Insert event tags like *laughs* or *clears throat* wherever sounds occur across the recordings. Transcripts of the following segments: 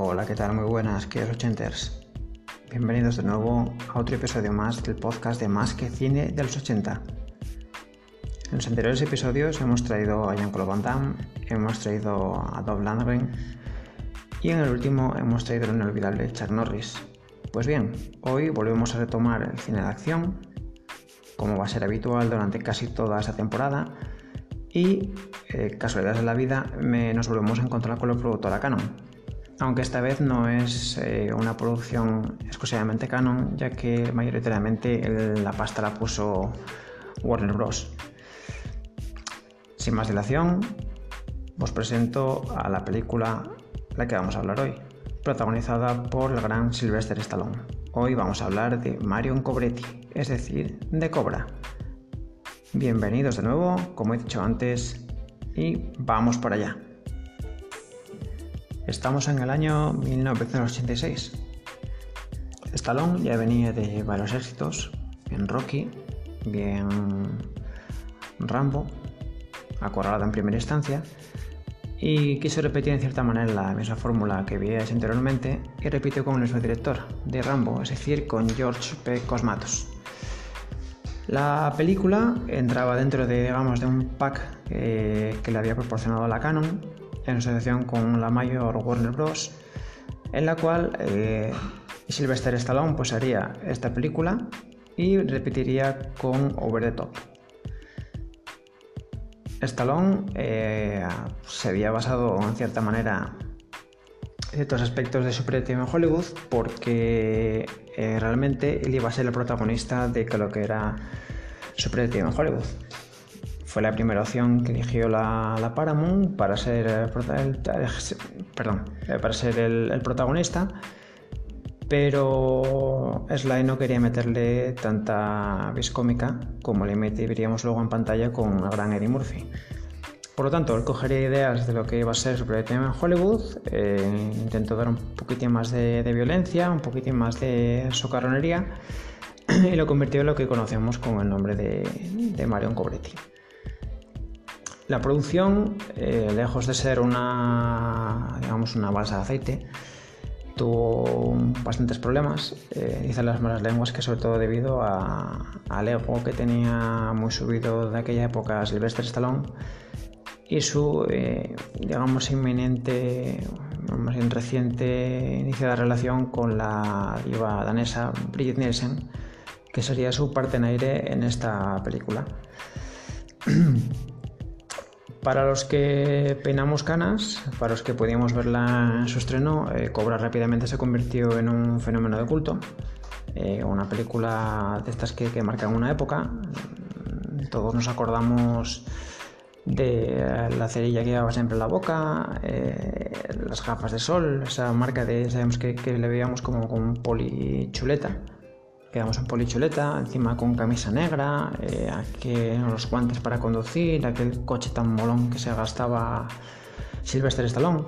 Hola, ¿qué tal? Muy buenas, queridos ochenters. Bienvenidos de nuevo a otro episodio más del podcast de Más que Cine de los 80. En los anteriores episodios hemos traído a Jean-Claude Van Damme, hemos traído a Dov Landgren y en el último hemos traído al inolvidable Chuck Norris. Pues bien, hoy volvemos a retomar el cine de acción, como va a ser habitual durante casi toda esta temporada, y eh, casualidades de la vida me, nos volvemos a encontrar con la productora Canon, aunque esta vez no es eh, una producción exclusivamente Canon, ya que mayoritariamente la pasta la puso Warner Bros. Sin más dilación, os presento a la película la que vamos a hablar hoy, protagonizada por el gran Sylvester Stallone. Hoy vamos a hablar de Marion Cobretti, es decir, de Cobra. Bienvenidos de nuevo, como he dicho antes, y vamos para allá. Estamos en el año 1986. Stallone ya venía de varios éxitos, bien Rocky, bien Rambo, acorralado en primera instancia, y quiso repetir en cierta manera la misma fórmula que veíais anteriormente y repitió con el mismo director de Rambo, es decir, con George P. Cosmatos. La película entraba dentro de, digamos, de un pack que le había proporcionado la Canon en asociación con la mayor Warner Bros., en la cual eh, Sylvester Stallone pues, haría esta película y repetiría con Over the Top. Stallone eh, se había basado en cierta manera ciertos aspectos de su proyecto en Hollywood porque eh, realmente él iba a ser el protagonista de lo que era su proyecto en Hollywood. Fue la primera opción que eligió la, Paramount para ser, el, protagonista, pero Sly no quería meterle tanta vis cómica como le meteríamos luego en pantalla con el gran Eddie Murphy. Por lo tanto, él cogería ideas de lo que iba a ser su proyecto en Hollywood, eh, intentó dar un poquitín más de, violencia, un poquitín más de socarronería *clears throat* y lo convirtió en lo que conocemos con el nombre de, de Marion Cobretti. La producción, eh, lejos de ser una, digamos, una balsa de aceite, tuvo bastantes problemas. Eh, dicen las malas lenguas que sobre todo debido al ego que tenía muy subido de aquella época Sylvester Stallone y su, eh, digamos, inminente, más bien reciente iniciada relación con la diva danesa Brigitte Nielsen, que sería su parte en aire en esta película. *clears throat* Para los que peinamos canas, para los que podíamos verla en su estreno, eh, Cobra rápidamente se convirtió en un fenómeno de culto. Eh, una película de estas que, marcan una época. Todos nos acordamos de la cerilla que llevaba siempre en la boca, eh, las gafas de sol, esa marca de, sabemos que, le veíamos como con polichuleta quedamos en polichuleta, encima con camisa negra, eh, los guantes para conducir, aquel coche tan molón que se gastaba Sylvester Stallone.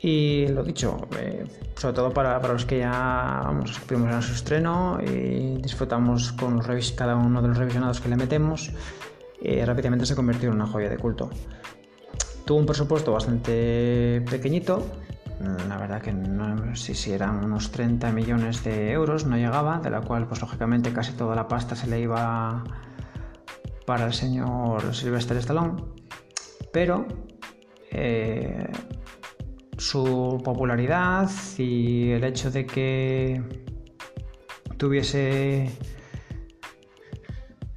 Y lo dicho, eh, sobre todo para, los que ya vamos, en su estreno y disfrutamos con los cada uno de los revisionados que le metemos, eh, rápidamente se convirtió en una joya de culto. Tuvo un presupuesto bastante pequeñito, la verdad que no sé si eran unos 30 millones de euros, no llegaba, de la cual pues lógicamente casi toda la pasta se le iba para el señor Sylvester Stallone, pero eh, su popularidad y el hecho de que tuviese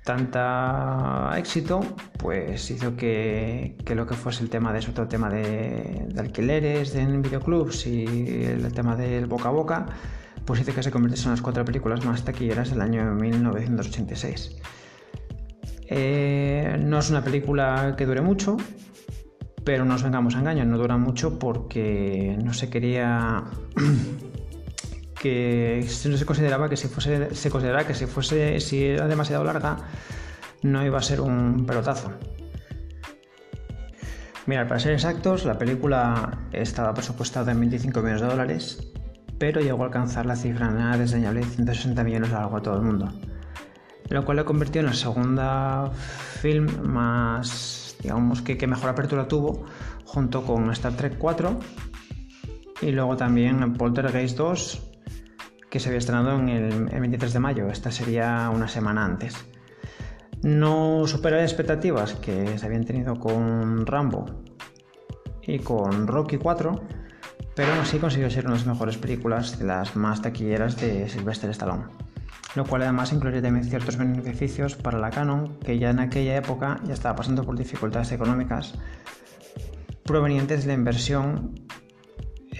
tanta éxito, pues hizo que, lo que fuese el tema de el tema de, alquileres en videoclubs y el tema del boca a boca, pues hizo que se convirtiese en las cuatro películas más taquilleras del año 1986. Eh, no es una película que dure mucho, pero no nos vengamos a engaños, no dura mucho porque no se quería *clears throat* que no se consideraba que si fuese, se consideraba que si fuese, si era demasiado larga, no iba a ser un pelotazo. Mira, para ser exactos, la película estaba presupuestada en 25 millones de dólares, pero llegó a alcanzar la cifra nada desdeñable de 160 millones a lo largo todo el mundo, lo cual le convirtió en la segunda film más, digamos, que, que mejor apertura tuvo, junto con Star Trek 4 Y luego también Poltergeist 2, que se había estrenado en el, 23 de mayo. Esta sería una semana antes. No supera las expectativas que se habían tenido con Rambo y con Rocky 4, pero aún así consiguió ser una de las mejores películas, de las más taquilleras de Sylvester Stallone. Lo cual además incluye también ciertos beneficios para la Canon, que ya en aquella época ya estaba pasando por dificultades económicas provenientes de la inversión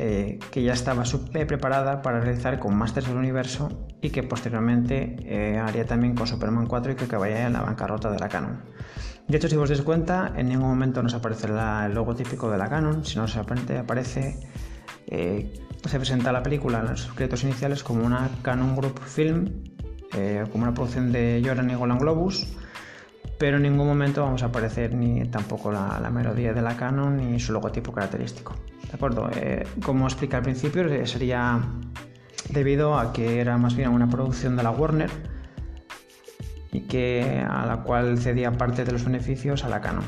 eh, que ya estaba preparada para realizar con Masters del Universo y que posteriormente eh, haría también con Superman 4 y que acabaría en la bancarrota de la Canon. De hecho, si os dais cuenta, en ningún momento nos aparece el logo típico de la Canon, sino se aparece, eh, se presenta la película en los créditos iniciales como una Canon Group Film, como una producción de Joran y Golan Globus, pero en ningún momento vamos a aparecer ni tampoco la, melodía de la Canon ni su logotipo característico. ¿De acuerdo? Eh, como expliqué al principio, eh, sería debido a que era más bien una producción de la Warner y que a la cual cedía parte de los beneficios a la Canon.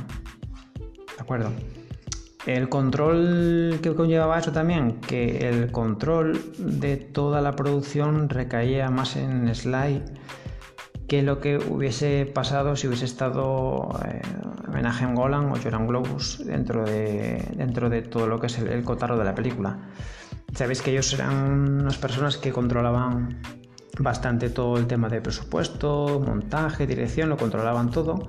¿De acuerdo? El control que conllevaba eso también, que el control de toda la producción recaía más en Sly que lo que hubiese pasado si hubiese estado eh, en Golan o Joran Globus dentro de, dentro de todo lo que es el, cotarro de la película. Sabéis que ellos eran unas personas que controlaban bastante todo el tema de presupuesto, montaje, dirección, lo controlaban todo.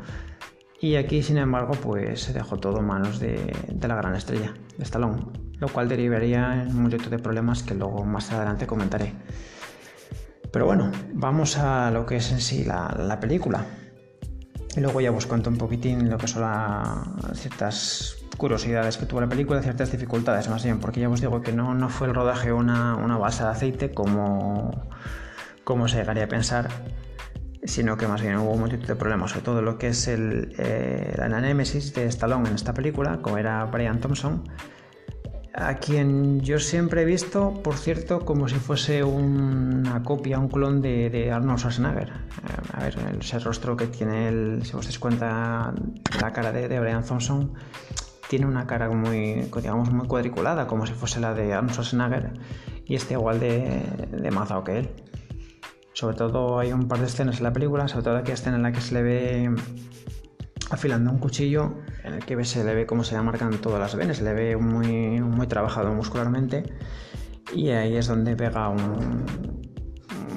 Y aquí, sin embargo, pues se dejó todo en manos de, de la gran estrella, de Stallone, lo cual derivaría en un montón de problemas que luego más adelante comentaré. Pero bueno, vamos a lo que es en sí la, película. Y luego ya os cuento un poquitín lo que son ciertas curiosidades que tuvo la película, ciertas dificultades más bien, porque ya os digo que no, no fue el rodaje una, una base de aceite como, como se llegaría a pensar, sino que más bien hubo montón de problemas, sobre todo lo que es el, eh, la némesis de Stallone en esta película, como era Brian Thompson, a quien yo siempre he visto, por cierto, como si fuese una copia, un clon de, Arnold Schwarzenegger. Eh, a ver, ese rostro que tiene, el, si os dais cuenta, la cara de, Brian Thompson, tiene una cara muy, digamos, muy cuadriculada, como si fuese la de Arnold Schwarzenegger, y está igual de, de mazao que él. Sobre todo hay un par de escenas en la película, sobre todo aquella escena en la que se le ve afilando un cuchillo en el que se le ve cómo se le marcan todas las venas, se le ve muy, muy trabajado muscularmente y ahí es donde pega un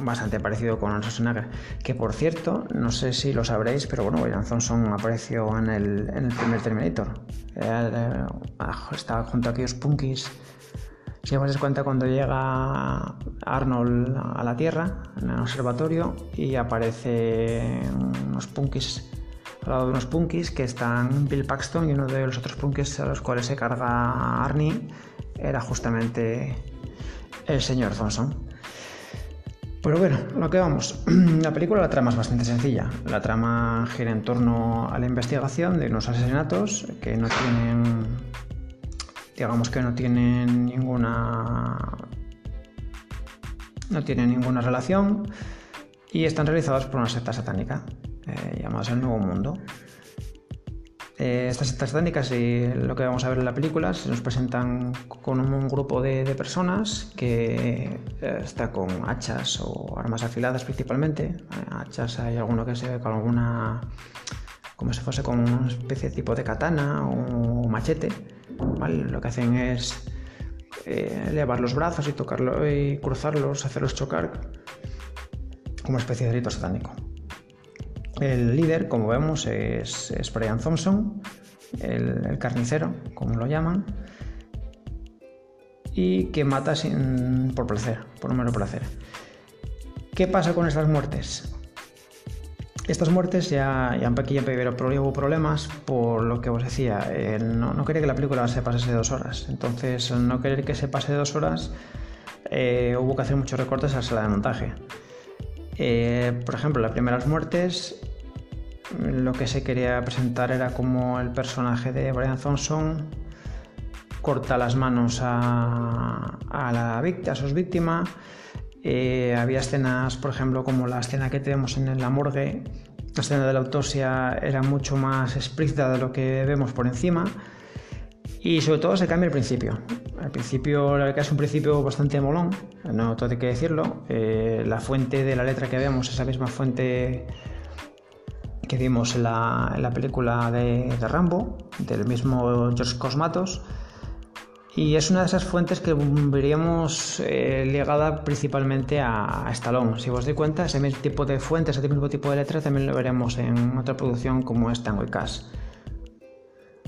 bastante parecido con Schwarzenegger, que por cierto, no sé si lo sabréis, pero bueno, William Thompson apareció en el, en el primer Terminator. Eh, estaba junto a aquellos punkis. Si os dais cuenta cuando llega Arnold a la Tierra, en el observatorio, y aparece unos punkis al lado de unos punkis que están Bill Paxton y uno de los otros punkis a los cuales se carga Arnie era justamente el señor Thompson. Pero bueno, lo que vamos. *clears throat* La película, la trama es bastante sencilla. La trama gira en torno a la investigación de unos asesinatos que no tienen, digamos que no tienen ninguna, no tienen ninguna relación y están realizados por una secta satánica eh, llamadas El Nuevo Mundo. Eh, estas sectas satánicas y lo que vamos a ver en la película se nos presentan con un, grupo de, personas que eh, está con hachas o armas afiladas principalmente. Eh, hachas hay alguno que se ve con alguna como si fuese con una especie de tipo de katana o machete. Lo que hacen es elevar los brazos y tocarlo y cruzarlos, hacerlos chocar como especie de rito satánico. El líder, como vemos, es, Brian Thompson, el, carnicero, como lo llaman, y que mata sin, por placer, por mero placer. ¿Qué pasa con estas muertes? Estas muertes ya, ya aquí ya hubo problemas por lo que os decía. no, quería que la película se pasase dos horas. Entonces, al no querer que se pase dos horas, eh, hubo que hacer muchos recortes a la sala de montaje. Eh, por ejemplo, las primeras muertes, lo que se quería presentar era como el personaje de Brian Thompson corta las manos a, la víctima, a sus víctimas. Eh, había escenas, por ejemplo, como la escena que tenemos en la morgue. La escena de la autopsia era mucho más explícita de lo que vemos por encima. Y sobre todo se cambia el principio. Al principio, la verdad es un principio bastante molón, no hay que decirlo. Eh, la fuente de la letra que vemos, esa misma fuente que vimos en la, película de, Rambo, del mismo George Cosmatos. Y es una de esas fuentes que veríamos eh, ligada principalmente a, Stallone. Si os dais cuenta, ese mismo tipo de fuentes, ese mismo tipo de letra también lo veremos en otra producción como es Tango y Cash.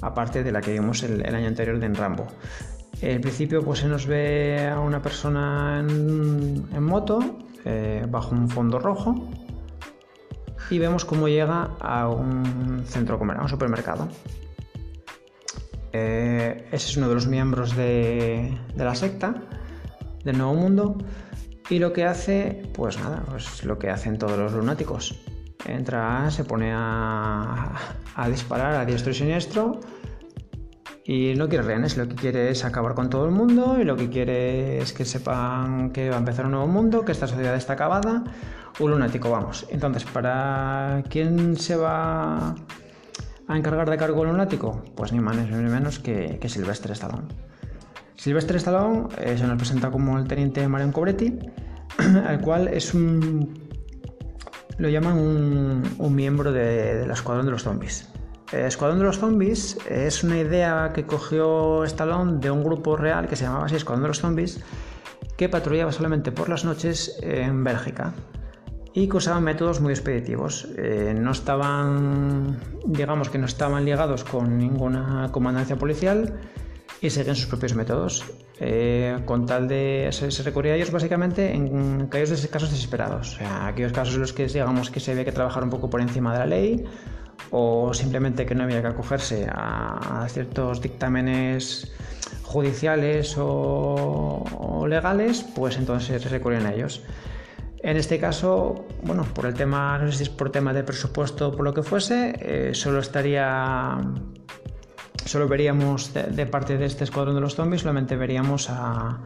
Aparte de la que vimos el, año anterior de en Rambo. En principio pues se nos ve a una persona en, moto eh, bajo un fondo rojo y vemos cómo llega a un centro comercial, a un supermercado. Eh, ese es uno de los miembros de, la secta del Nuevo Mundo y lo que hace, pues nada, pues lo que hacen todos los lunáticos. Entra, se pone a, disparar a diestro y siniestro y no quiere rehenes, lo que quiere es acabar con todo el mundo y lo que quiere es que sepan que va a empezar un nuevo mundo, que esta sociedad está acabada. Un lunático, vamos. Entonces, ¿para quién se va a encargar de cargo lunático? Pues ni más ni menos que, que Sylvester Stallone. Sylvester Stallone eh, se nos presenta como el teniente Marion Cobretti, *clears throat* al cual es un. lo llaman un, miembro de, la escuadrón de los zombies. El Escuadrón de los Zombies es una idea que cogió Stallone de un grupo real que se llamaba así Escuadrón de los Zombies, que patrullaba solamente por las noches en Bélgica y que usaban métodos muy expeditivos. Eh, no estaban, digamos que no estaban ligados con ninguna comandancia policial y seguían sus propios métodos. Eh, con tal de se, recurría a ellos básicamente en aquellos casos desesperados, o sea, aquellos casos en los que digamos que se había que trabajar un poco por encima de la ley o simplemente que no había que acogerse a, ciertos dictámenes judiciales o, legales, pues entonces se recurrían a ellos. En este caso, bueno, por el tema, no sé si es por tema de presupuesto o por lo que fuese, eh, solo estaría, solo veríamos de, parte de este escuadrón de los zombies, solamente veríamos a,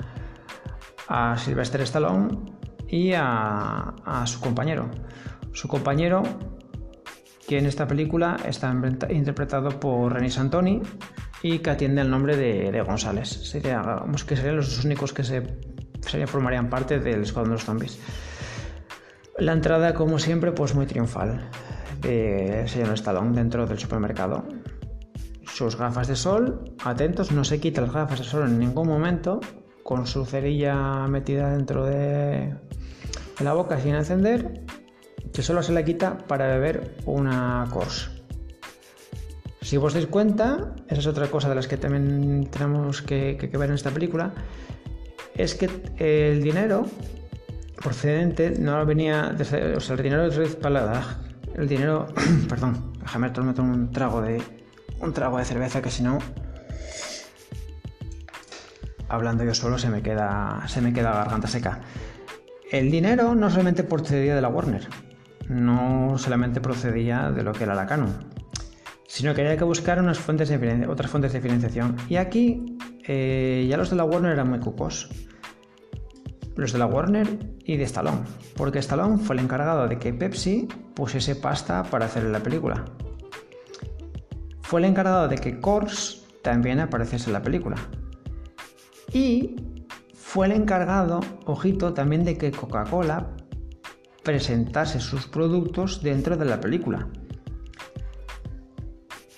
Sylvester Stallone y a, su compañero. Su compañero, que en esta película está interpretado por René Santoni y que atiende el nombre de, González. Sería, que serían los únicos que se, se formarían parte del escuadrón de los zombies. La entrada, como siempre, pues muy triunfal de señor Stallone dentro del supermercado. Sus gafas de sol, atentos, no se quita las gafas de sol en ningún momento, con su cerilla metida dentro de, la boca sin encender, que solo se la quita para beber una Cors. Si os dais cuenta, esa es otra cosa de las que también tenemos que ver en esta película, es que el dinero procedente no venía desde, o sea, el dinero de Palada, el dinero, *clears throat* perdón, déjame tomar un trago de un trago de cerveza que si no hablando yo solo se me queda se me queda garganta seca. El dinero no solamente procedía de la Warner, no solamente procedía de lo que era la Canon, sino que había que buscar unas fuentes de, otras fuentes de financiación. Y aquí eh, ya los de la Warner eran muy cucos los de la Warner y de Stallone, porque Stallone fue el encargado de que Pepsi pusiese pasta para hacer la película. Fue el encargado de que Coors también apareciese en la película. Y fue el encargado, ojito, también de que Coca-Cola presentase sus productos dentro de la película.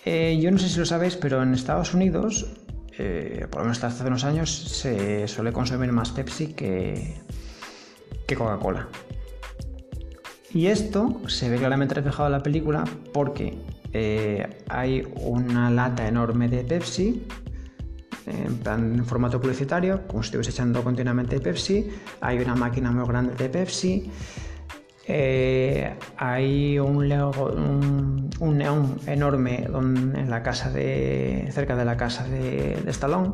Eh, yo no sé si lo sabéis, pero en Estados Unidos eh, por lo menos hasta hace unos años, se suele consumir más Pepsi que, que Coca-Cola. Y esto se ve claramente reflejado en la película porque eh, hay una lata enorme de Pepsi en, formato publicitario, como si estuviese echando continuamente Pepsi. Hay una máquina muy grande de Pepsi. Eh, hay un, neón enorme en la casa de, cerca de la casa de, Stallone,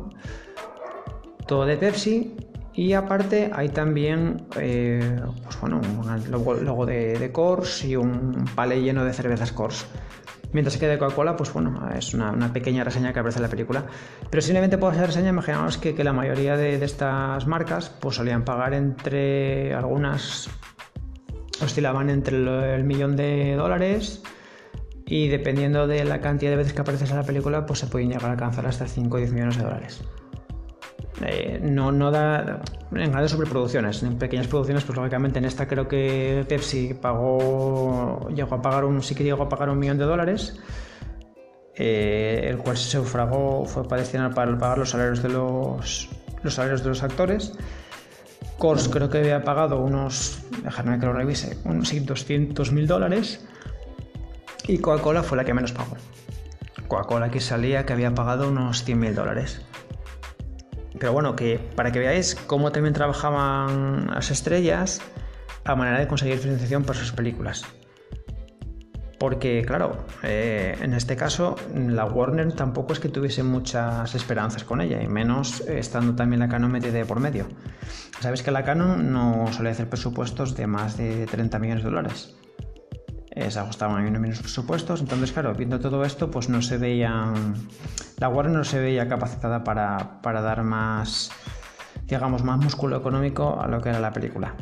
todo de Pepsi. Y aparte hay también eh, pues bueno, un logo, de, de Coors y un palé lleno de cervezas Coors. Mientras que de Coca-Cola, pues bueno, es una, pequeña reseña que aparece en la película. Pero simplemente por esa reseña, imaginamos que, que la mayoría de, de, estas marcas pues solían pagar entre algunas oscilaban entre el, millón de dólares y dependiendo de la cantidad de veces que apareces en la película, pues se pueden llegar a alcanzar hasta 5 o 10 millones de dólares. Eh, no, no da en grandes superproducciones, en pequeñas producciones, pues lógicamente en esta creo que Pepsi pagó, llegó a pagar un, sí que llegó a pagar un millón de dólares, eh, el cual se sufragó, fue para destinar para pagar los salarios de los, los salarios de los actores. Kors creo que había pagado unos, déjame que lo revise, unos 200 mil dólares y Coca-Cola fue la que menos pagó. Coca-Cola que salía que había pagado unos 100 mil dólares. Pero bueno, que para que veáis cómo también trabajaban las estrellas a manera de conseguir financiación para sus películas. Porque, claro, eh, en este caso, la Warner tampoco es que tuviese muchas esperanzas con ella, y menos estando también la Canon metida por medio. Sabes que la Canon no suele hacer presupuestos de más de 30 millones de dólares. Se ajustaban a menos presupuestos, entonces, claro, viendo todo esto, pues no se veían. La Warner no se veía capacitada para, para dar más, digamos, más músculo económico a lo que era la película.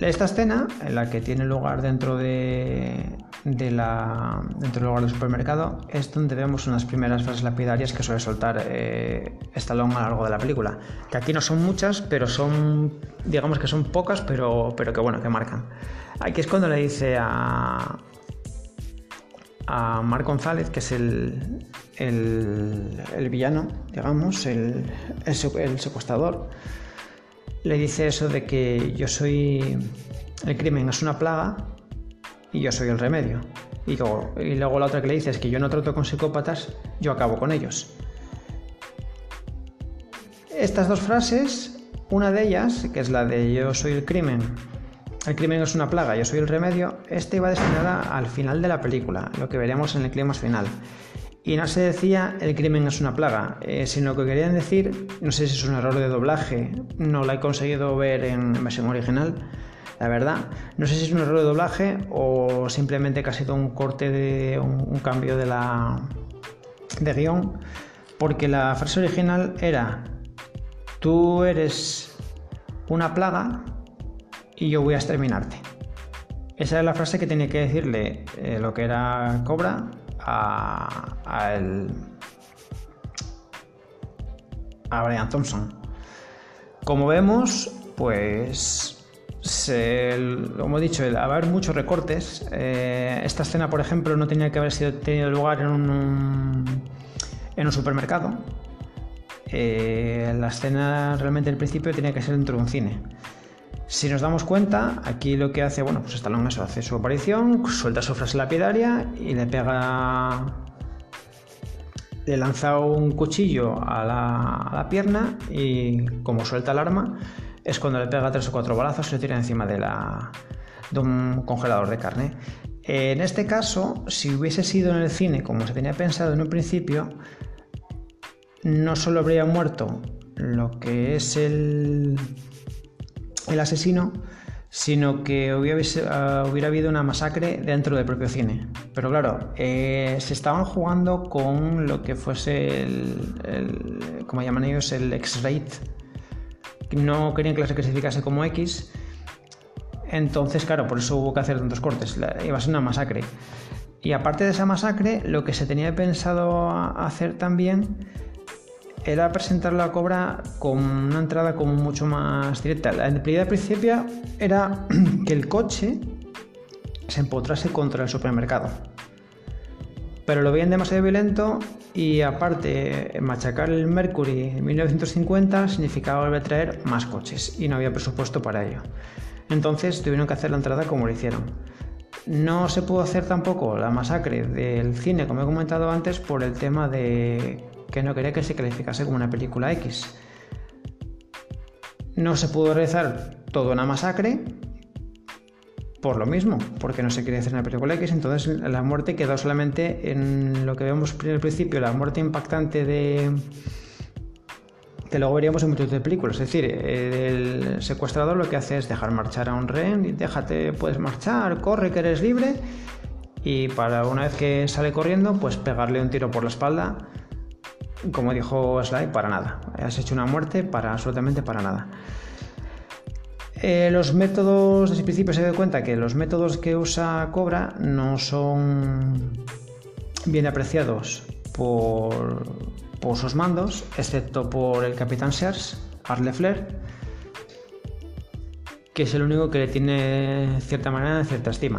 Esta escena, en la que tiene lugar dentro de, dentro del lugar del supermercado, es donde vemos unas primeras frases lapidarias que suele soltar eh, Stallone a lo largo de la película. Que aquí no son muchas, pero son, digamos que son pocas, pero, pero que bueno, que marcan. Aquí es cuando le dice a, a Marc González, que es el, el, villano, digamos, el, el secuestrador le dice eso de que yo soy. El crimen es una plaga y yo soy el remedio. Y luego, y luego la otra que le dice es que yo no trato con psicópatas, yo acabo con ellos. Estas dos frases, una de ellas, que es la de yo soy el crimen, el crimen es una plaga, yo soy el remedio, esta iba destinada al final de la película, lo que veremos en el clima final. Y no se decía el crimen es una plaga, eh, sino que querían decir, no sé si es un error de doblaje, no la he conseguido ver en versión original, la verdad. No sé si es un error de doblaje o simplemente que ha sido un corte de un, cambio de la de guion, porque la frase original era tú eres una plaga y yo voy a exterminarte. Esa es la frase que tenía que decirle eh, lo que era Cobra a, el, a Brian Thompson. Como vemos, pues como hemos dicho, va a haber muchos recortes. Eh, esta escena, por ejemplo, no tenía que haber sido tenido lugar en un, en un supermercado. Eh, la escena realmente al principio tenía que ser dentro de un cine. Si nos damos cuenta, aquí lo que hace, bueno, pues Stallone eso, hace su aparición, suelta su frase lapidaria y le pega. Le lanza un cuchillo a la, pierna y, como suelta el arma, es cuando le pega tres o cuatro balazos y lo tira encima de, la, de un congelador de carne. En este caso, si hubiese sido en el cine como se tenía pensado en un principio, no solo habría muerto lo que es el, el asesino, sino que hubiera, ah, hubiera, habido una masacre dentro del propio cine. Pero claro, eh, se estaban jugando con lo que fuese el, como llaman ellos, el X-Rate. No querían que se clasificase como X. Entonces, claro, por eso hubo que hacer tantos cortes. Iba a ser una masacre. Y aparte de esa masacre, lo que se tenía pensado hacer también era presentar la cobra con una entrada como mucho más directa. La idea principio era *clears throat* que el coche se empotrase contra el supermercado. Pero lo veían demasiado violento y aparte machacar el Mercury en 1950 significaba volver a traer más coches y no había presupuesto para ello. Entonces tuvieron que hacer la entrada como lo hicieron. No se pudo hacer tampoco la masacre del cine, como he comentado antes, por el tema de que no quería que se calificase como una película X. No se pudo realizar toda una masacre por lo mismo, porque no se quería hacer una película X, entonces la muerte quedó solamente en lo que vemos al principio, la muerte impactante de que luego veríamos en muchas de películas. Es decir, el secuestrador lo que hace es dejar marchar a un rehén y déjate, puedes marchar, corre que eres libre. Y para una vez que sale corriendo, pues pegarle un tiro por la espalda como dijo Sly, para nada. Has hecho una muerte para absolutamente para nada. Eh, los métodos, desde el principio se da cuenta que los métodos que usa Cobra no son bien apreciados por, sus mandos, excepto por el capitán Sears, Arle Flair, que es el único que le tiene cierta manera, cierta estima.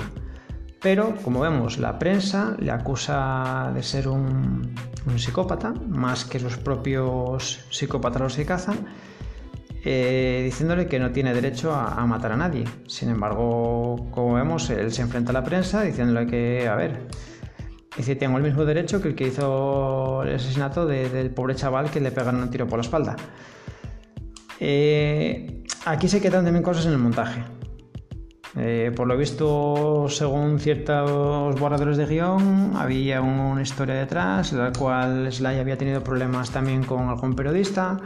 Pero, como vemos, la prensa le acusa de ser un, psicópata, más que los propios psicópatas los que cazan, eh, diciéndole que no tiene derecho a, matar a nadie. Sin embargo, como vemos, él se enfrenta a la prensa diciéndole que, a ver, dice, tengo el mismo derecho que el que hizo el asesinato del pobre chaval que le pegaron un tiro por la espalda. Eh, aquí se quedan también cosas en el montaje. Eh, por lo visto, según ciertos borradores de guion, había una historia detrás, la cual Sly había tenido problemas también con algún periodista.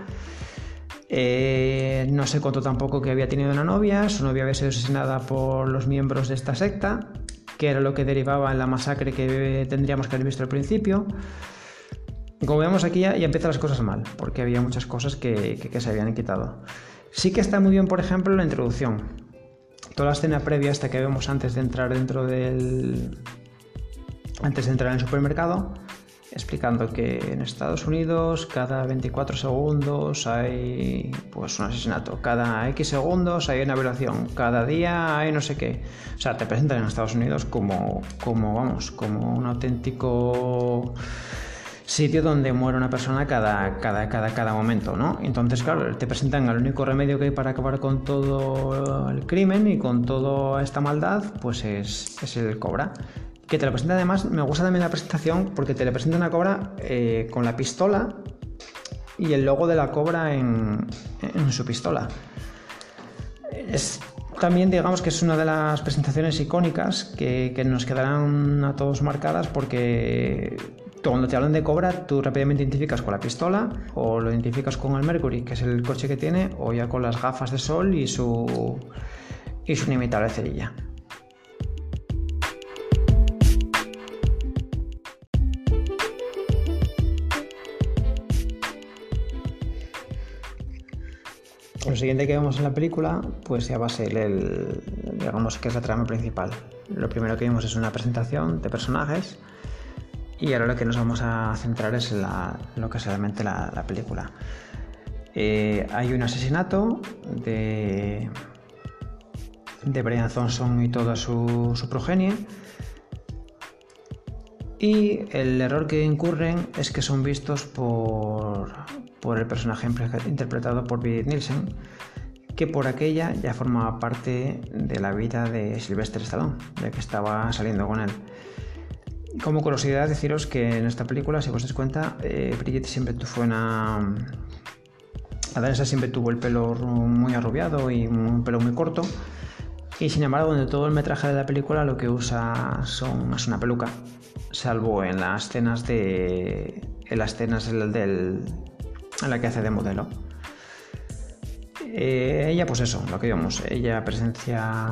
Eh, no se contó tampoco que había tenido una novia, su novia había sido asesinada por los miembros de esta secta, que era lo que derivaba en la masacre que tendríamos que haber visto al principio. Como vemos aquí ya, empiezan las cosas mal, porque había muchas cosas que se habían quitado. Sí que está muy bien, por ejemplo, la introducción toda la escena previa hasta que vemos antes de entrar dentro del antes de entrar en el supermercado explicando que en Estados Unidos cada 24 segundos hay pues un asesinato, cada X segundos hay una violación, cada día hay no sé qué. O sea, te presentan en Estados Unidos como como vamos, como un auténtico sitio donde muere una persona cada, cada, cada, cada momento, ¿no? Entonces, claro, te presentan el único remedio que hay para acabar con todo el crimen y con toda esta maldad, pues es, es el cobra. Que te lo presenta además, me gusta también la presentación porque te le presentan a cobra eh, con la pistola y el logo de la cobra en, en su pistola. Es, también digamos que es una de las presentaciones icónicas que, que, nos quedarán a todos marcadas porque cuando te hablan de Cobra, tú rápidamente identificas con la pistola o lo identificas con el Mercury, que es el coche que tiene, o ya con las gafas de sol y su, y su inimitable cerilla. Lo siguiente que vemos en la película, pues ya va a ser el, digamos que es la trama principal. Lo primero que vimos es una presentación de personajes y ahora lo que nos vamos a centrar es en lo que es realmente la, película. Eh, hay un asesinato de, de Brian Thompson y toda su, progenie. Y el error que incurren es que son vistos por, por el personaje interpretado por Birgit Nielsen, que por aquella ya formaba parte de la vida de Sylvester Stallone, ya que estaba saliendo con él. Como curiosidad, deciros que en esta película, si os dais cuenta, eh, Brigitte siempre fue una. Vanessa siempre tuvo el pelo muy arrubiado y un pelo muy corto. Y sin embargo, donde todo el metraje de la película lo que usa son, es una peluca, salvo en las escenas de. en las escenas del, en la que hace de modelo. Eh, ella, pues eso, lo que vemos, ella presencia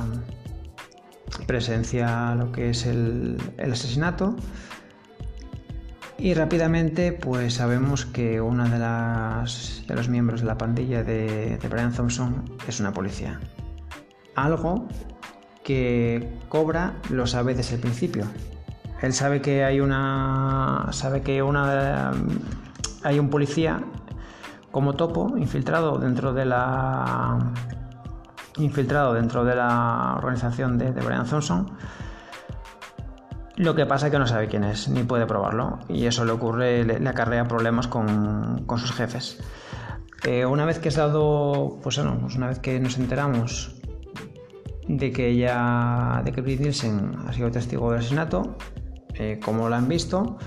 presencia lo que es el, asesinato y rápidamente pues sabemos que uno de, de los miembros de la pandilla de, Brian Thompson es una policía. Algo que Cobra lo sabe desde el principio. Él sabe que hay una. sabe que una. hay un policía como topo infiltrado dentro de la infiltrado dentro de la organización de, Brian Thompson. Lo que pasa es que no sabe quién es, ni puede probarlo, y eso le ocurre, le, acarrea problemas con, sus jefes. Eh, una vez que has dado, pues bueno, pues una vez que nos enteramos de que ella, de que Britt Nielsen ha sido testigo del asesinato, eh, como la han visto,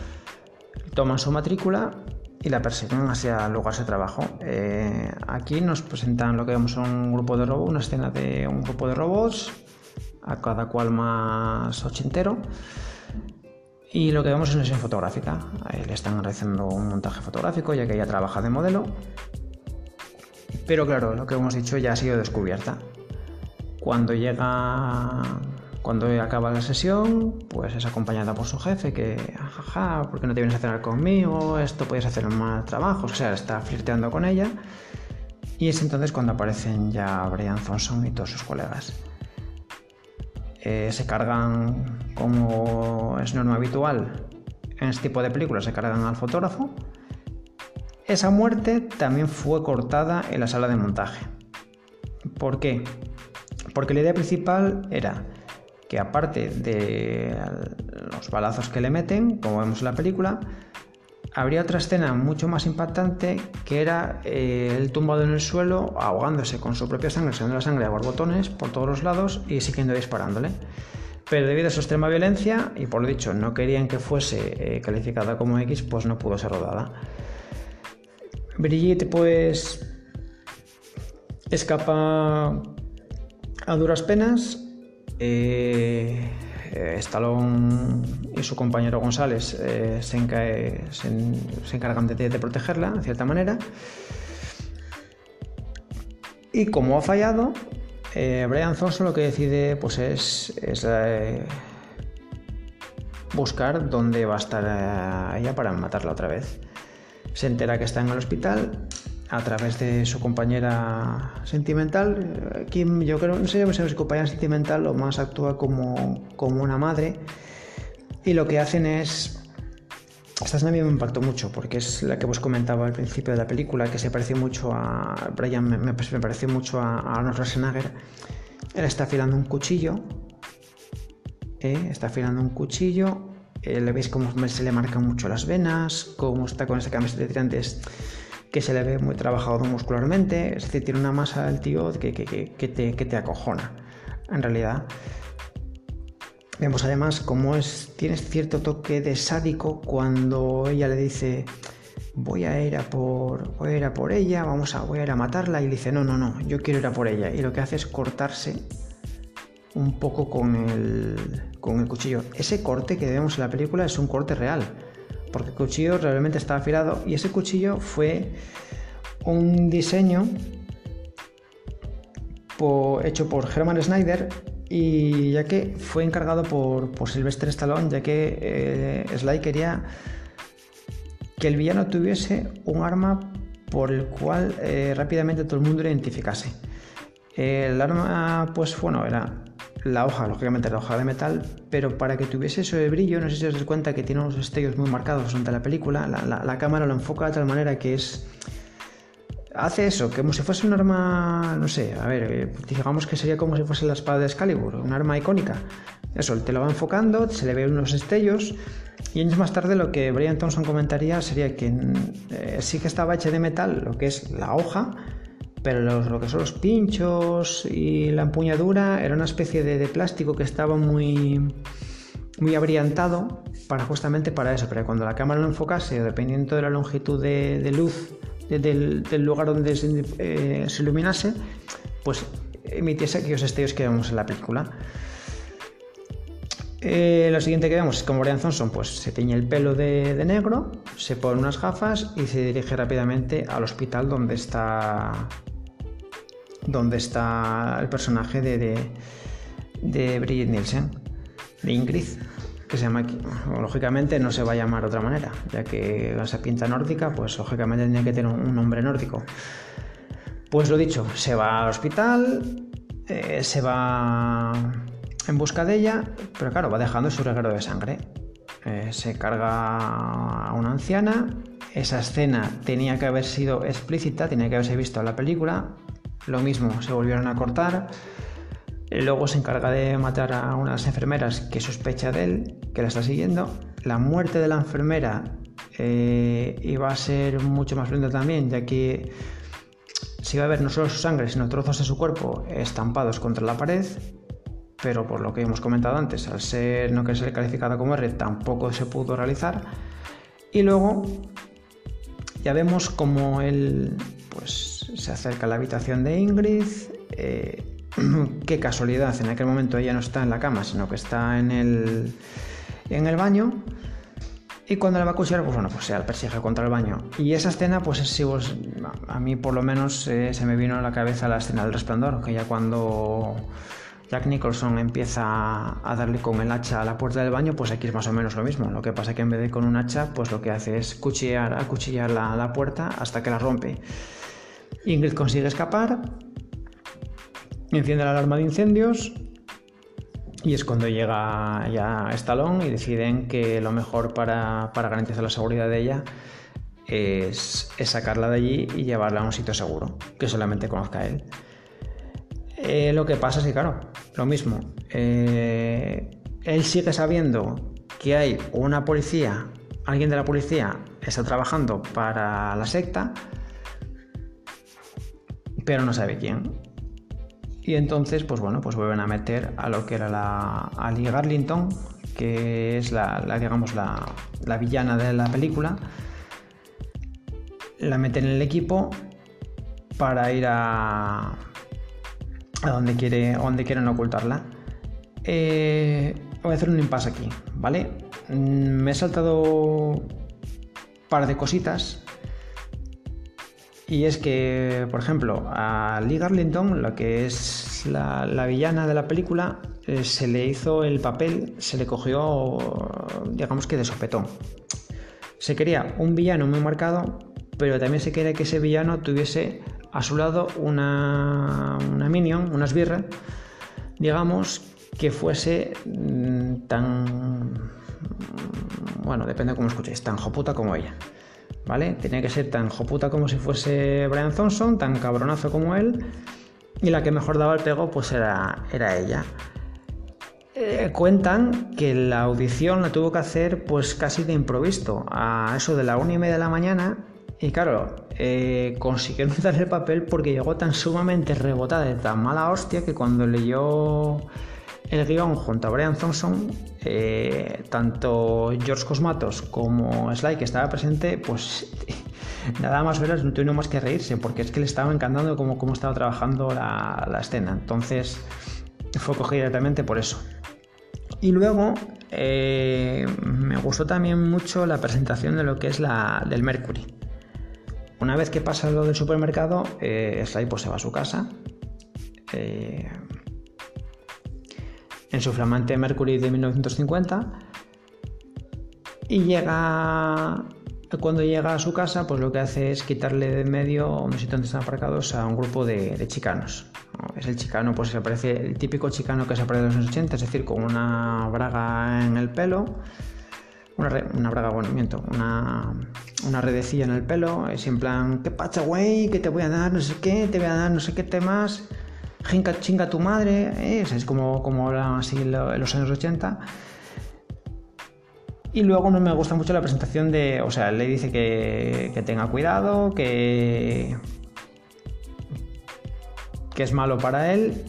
toman su matrícula y la persiguen hacia el lugar de trabajo. Eh, aquí nos presentan lo que vemos un grupo de robots, una escena de un grupo de robots, a cada cual más ochentero. Y lo que vemos es una sesión fotográfica. Le están realizando un montaje fotográfico, ya que ella trabaja de modelo. Pero claro, lo que hemos dicho ya ha sido descubierta. Cuando llega cuando acaba la sesión, pues es acompañada por su jefe que, jaja, ¿por qué no te vienes a cenar conmigo? Esto puedes hacer más trabajo. O sea, está flirteando con ella. Y es entonces cuando aparecen ya Brian Thompson y todos sus colegas. Eh, se cargan, como es norma habitual en este tipo de películas, se cargan al fotógrafo. Esa muerte también fue cortada en la sala de montaje. ¿Por qué? Porque la idea principal era que aparte de los balazos que le meten, como vemos en la película, habría otra escena mucho más impactante que era eh, el tumbado en el suelo, ahogándose con su propia sangre, saliendo la sangre a borbotones por todos los lados y siguiendo disparándole. Pero debido a su extrema violencia, y por lo dicho, no querían que fuese eh, calificada como X, pues no pudo ser rodada. Brigitte, pues, escapa a duras penas. Eh, eh, Stallone y su compañero González eh, se, encargan de, protegerla, en cierta manera. Y como ha fallado, eh, Brian Thompson lo que decide pues es, buscar dónde va a estar ella para matarla otra vez. Se entera que está en el hospital a través de su compañera sentimental. Kim, yo creo, no sé si es compañera sentimental o más actúa como, como una madre. Y lo que hacen es. Esta escena a mí me impactó mucho porque es la que vos comentaba al principio de la película, que se pareció mucho a. Brian me, me, pareció mucho a, Arnold Schwarzenegger. Él está afilando un cuchillo. ¿eh? Está afilando un cuchillo. Eh, le veis cómo se le marcan mucho las venas, cómo está con esa camiseta de tirantes que se le ve muy trabajado muscularmente, es decir, tiene una masa del tío que, te, te, acojona. En realidad, vemos además cómo es, tiene cierto toque de sádico cuando ella le dice voy a ir a por voy a ir a por ella, vamos a voy a ir a matarla y dice no, no, no, yo quiero ir a por ella y lo que hace es cortarse un poco con el, con el cuchillo. Ese corte que vemos en la película es un corte real porque el cuchillo realmente estaba afilado y ese cuchillo fue un diseño hecho por Herman Snyder y ya que fue encargado por, por Sylvester Stallone, ya que eh, Sly quería que el villano tuviese un arma por el cual eh, rápidamente todo el mundo lo identificase. El arma, pues bueno, era la hoja, lógicamente la hoja de metal, pero para que tuviese eso de brillo, no sé si os dais cuenta que tiene unos destellos muy marcados durante la película, la, cámara lo enfoca de tal manera que es... Hace eso, como si fuese un arma, no sé, a ver, eh, digamos que sería como si fuese la espada de Excalibur, un arma icónica. Eso, te lo va enfocando, se le ven unos destellos, y años más tarde lo que Brian Thompson comentaría sería que eh, sí que estaba hecha de metal, lo que es la hoja, pero lo que son los pinchos y la empuñadura era una especie de, plástico que estaba muy, muy abriantado para justamente para eso, para que cuando la cámara lo enfocase, dependiendo de la longitud de, luz del, lugar donde eh, se, iluminase, pues emitiese aquellos destellos que vemos en la película. Eh, lo siguiente que vemos es como Brian Thompson pues, se tiñe el pelo de, negro, se pone unas gafas y se dirige rápidamente al hospital donde está donde está el personaje de, de, Nielsen, de Ingrid, que se llama, lógicamente no se va a llamar de otra manera, ya que esa pinta nórdica, pues lógicamente tiene que tener un, nombre nórdico. Pues lo dicho, se va al hospital, eh, se va en busca de ella, pero claro, va dejando su reguero de sangre. Eh, se carga a una anciana. Esa escena tenía que haber sido explícita, tenía que haberse visto en la película, lo mismo, se volvieron a cortar. Luego se encarga de matar a unas enfermeras que sospecha de él, que la está siguiendo. La muerte de la enfermera eh, iba a ser mucho más lenta también, ya que se iba a ver no solo su sangre, sino trozos de su cuerpo estampados contra la pared. Pero por lo que hemos comentado antes, al ser no que ser calificada como R, tampoco se pudo realizar. Y luego ya vemos como él pues, se acerca a la habitación de Ingrid. Eh, *clears throat* qué casualidad, en aquel momento ella no está en la cama, sino que está en el, en el baño. Y cuando le va a cuchillar, pues bueno, pues se persigue contra el baño. Y esa escena, pues sí, pues, a mí por lo menos eh, se me vino a la cabeza la escena del resplandor, que ya cuando Jack Nicholson empieza a darle con el hacha a la puerta del baño, pues aquí es más o menos lo mismo. Lo que pasa es que en vez de con un hacha, pues lo que hace es cuchillar, acuchillar la, la puerta hasta que la rompe. Ingrid consigue escapar, enciende la alarma de incendios y es cuando llega ya Stallone y deciden que lo mejor para, garantizar la seguridad de ella es, sacarla de allí y llevarla a un sitio seguro, que solamente conozca él. Eh, lo que pasa es que, claro, lo mismo. Eh, él sigue sabiendo que hay una policía, alguien de la policía está trabajando para la secta, pero no sabe quién. Y entonces, pues bueno, pues vuelven a meter a lo que era la Ali Garlington, que es la, digamos, la, villana de la película. La meten en el equipo para ir a, a donde, quiere, donde quieren ocultarla. Eh, voy a hacer un impasse aquí, ¿vale? Mm, me he saltado un par de cositas. Y es que, por ejemplo, a Lee Garlington, la que es la, villana de la película, eh, se le hizo el papel, se le cogió, digamos que de sopetón. Se quería un villano muy marcado, pero también se quería que ese villano tuviese a su lado una, una minion, una esbirra, digamos, que fuese mm, tan. Bueno, depende de cómo escuchéis, tan joputa como ella. ¿Vale? Tenía que ser tan joputa como si fuese Brian Thompson, tan cabronazo como él. Y la que mejor daba el pego, pues era, era ella. Eh, cuentan que la audición la tuvo que hacer pues casi de improviso, a eso de la una y media de la mañana. Y claro, eh, consiguieron *laughs* el papel porque llegó tan sumamente rebotada de tan mala hostia que cuando leyó el guion junto a Brian Thompson, eh, tanto George Cosmatos como Sly, que estaba presente, pues *laughs* nada más verlas no tuvieron más que reírse, porque es que le estaba encantando cómo, cómo estaba trabajando la, escena. Entonces fue cogido directamente por eso. Y luego eh, me gustó también mucho la presentación de lo que es la del Mercury. Una vez que pasa lo del supermercado, eh, Sly pues, se va a su casa. Eh, en su flamante Mercury de 1950 y llega cuando llega a su casa pues lo que hace es quitarle de medio un sitio donde están aparcados a un grupo de, chicanos es el chicano pues se parece el típico chicano que se aparece en los 80 es decir con una braga en el pelo una, braga, bueno, miento, una, una redecilla en el pelo, es en plan, ¿qué pacha, güey? ¿Qué te voy a dar? No sé qué, te voy a dar no sé qué temas chinga tu madre, ¿eh? es como, como hablan así en los años 80. Y luego no me gusta mucho la presentación de, o sea, le dice que, tenga cuidado, que, que es malo para él,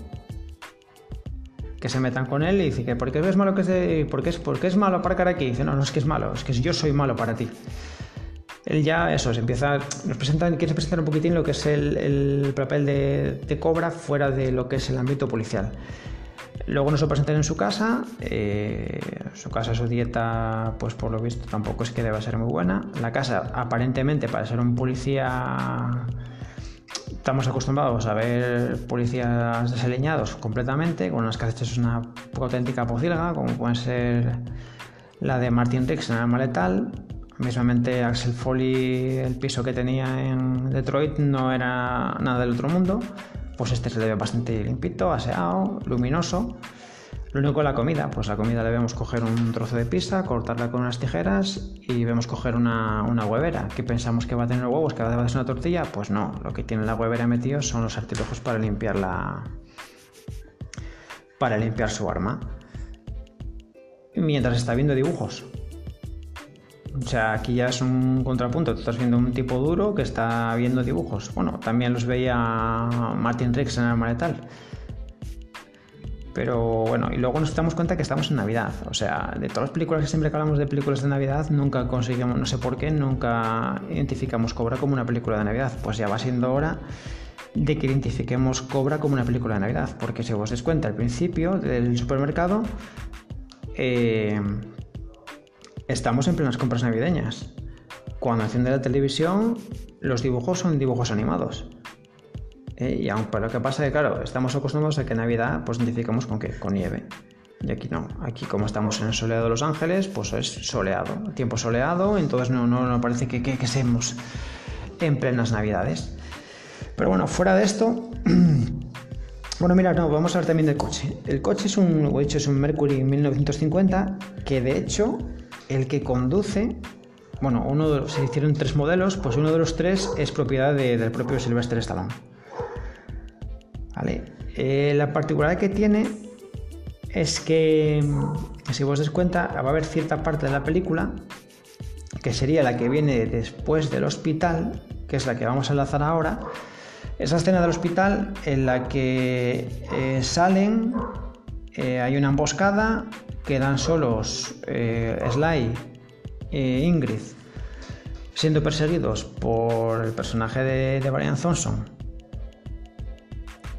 que se metan con él y dice que ¿por qué es malo que se, por qué es, por qué es malo aparcar aquí? Dice, no, no es que es malo, es que yo soy malo para ti él ya, eso, se empieza, nos presenta, quiere presentar un poquitín lo que es el, papel de, Cobra fuera de lo que es el ámbito policial. Luego nos lo presentan en su casa, eh, su casa, su dieta, pues por lo visto tampoco es que deba ser muy buena. La casa, aparentemente, para ser un policía, estamos acostumbrados a ver policías desaliñados completamente, con unas casas hechas una auténtica pocilga, como puede ser la de Martin Rix en el Maletal, Mismamente Axel Foley, el piso que tenía en Detroit no era nada del otro mundo, pues este se le ve bastante limpito, aseado, luminoso. Lo único la comida, pues la comida le vemos coger un trozo de pizza, cortarla con unas tijeras y vemos coger una, una huevera. ¿Qué pensamos que va a tener huevos? ¿Que va a ser una tortilla? Pues no, lo que tiene la huevera metido son los artilugios para limpiar la... para limpiar su arma. Mientras está viendo dibujos. O sea, aquí ya es un contrapunto. Tú estás viendo un tipo duro que está viendo dibujos. Bueno, también los veía Martin Riggs en el Maletal. Pero bueno, y luego nos damos cuenta que estamos en Navidad. O sea, de todas las películas que siempre que hablamos de películas de Navidad, nunca conseguimos, no sé por qué, nunca identificamos Cobra como una película de Navidad. Pues ya va siendo hora de que identifiquemos Cobra como una película de Navidad. Porque si os des cuenta, al principio del supermercado, eh, Estamos en plenas compras navideñas. Cuando enciende la televisión, los dibujos son dibujos animados. Eh, y aunque lo que pasa es que, claro, estamos acostumbrados a que Navidad pues identificamos con qué? Con nieve. Y aquí no. Aquí como estamos en el soleado de Los Ángeles, pues es soleado. Tiempo soleado, entonces no, no, no parece que, que, seamos en plenas Navidades. Pero bueno, fuera de esto, *clears throat* bueno, mira, no, vamos a hablar también del coche. El coche es un, hecho, es un Mercury 1950 que de hecho el que conduce, bueno, uno se hicieron tres modelos, pues uno de los tres es propiedad del propio Sylvester Stallone. Vale, eh, la particularidad que tiene es que, si vos des cuenta, va a haber cierta parte de la película que sería la que viene después del hospital, que es la que vamos a enlazar ahora. Esa escena del hospital en la que eh, salen, eh, hay una emboscada, quedan solos Sly e Ingrid siendo perseguidos por el personaje de, de Brian Thompson.